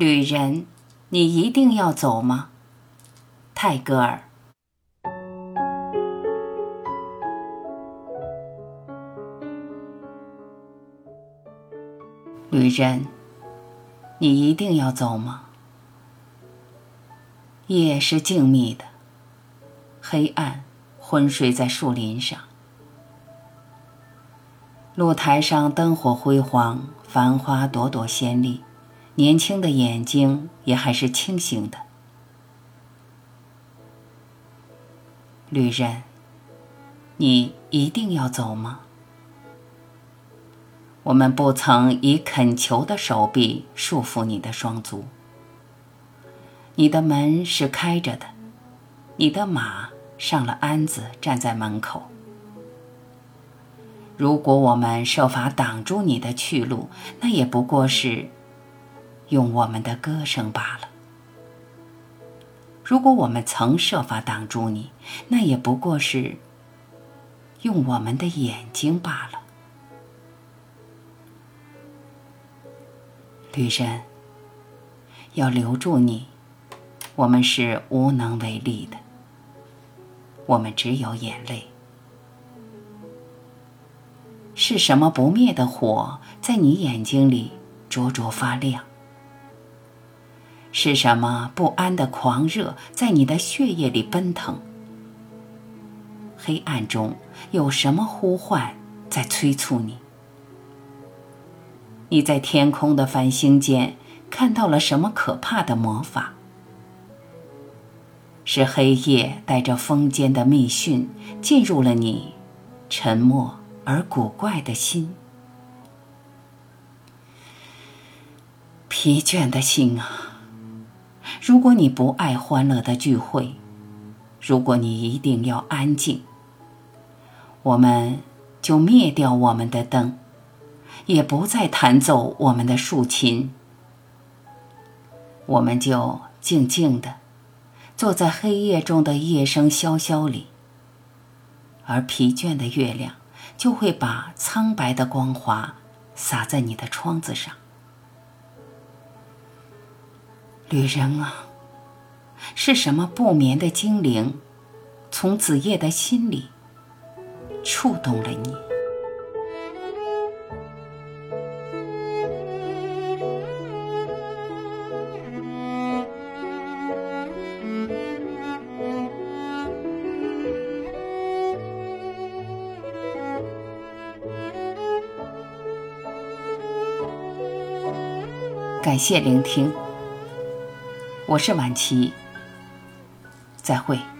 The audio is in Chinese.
旅人，你一定要走吗？泰戈尔。旅人，你一定要走吗？夜是静谧的，黑暗昏睡在树林上。露台上灯火辉煌，繁花朵朵鲜丽，年轻的眼睛也还是清醒的。旅人，你一定要走吗？我们不曾以恳求的手臂束缚你的双足。你的门是开着的，你的马上了鞍子，站在门口。如果我们设法挡住你的去路，那也不过是用我们的歌声罢了；如果我们曾设法挡住你，那也不过是用我们的眼睛罢了。旅人，要留住你，我们是无能为力的。我们只有眼泪。是什么不灭的火在你眼睛里灼灼发亮？是什么不安的狂热在你的血液里奔腾？黑暗中有什么呼唤在催促你？你在天空的繁星间看到了什么可怕的魔法？是黑夜带着风间的密讯进入了你沉默而古怪的心。疲倦的心啊！如果你不爱欢乐的聚会，如果你一定要安静，我们就灭掉我们的灯。也不再弹奏我们的竖琴，我们就静静的坐在黑夜中的夜声萧萧里，而疲倦的月亮就会把苍白的光华洒在你的窗子上。旅人啊，是什么不眠的精灵，从子夜的心里触动了你？感谢聆听，我是晚琪，再会。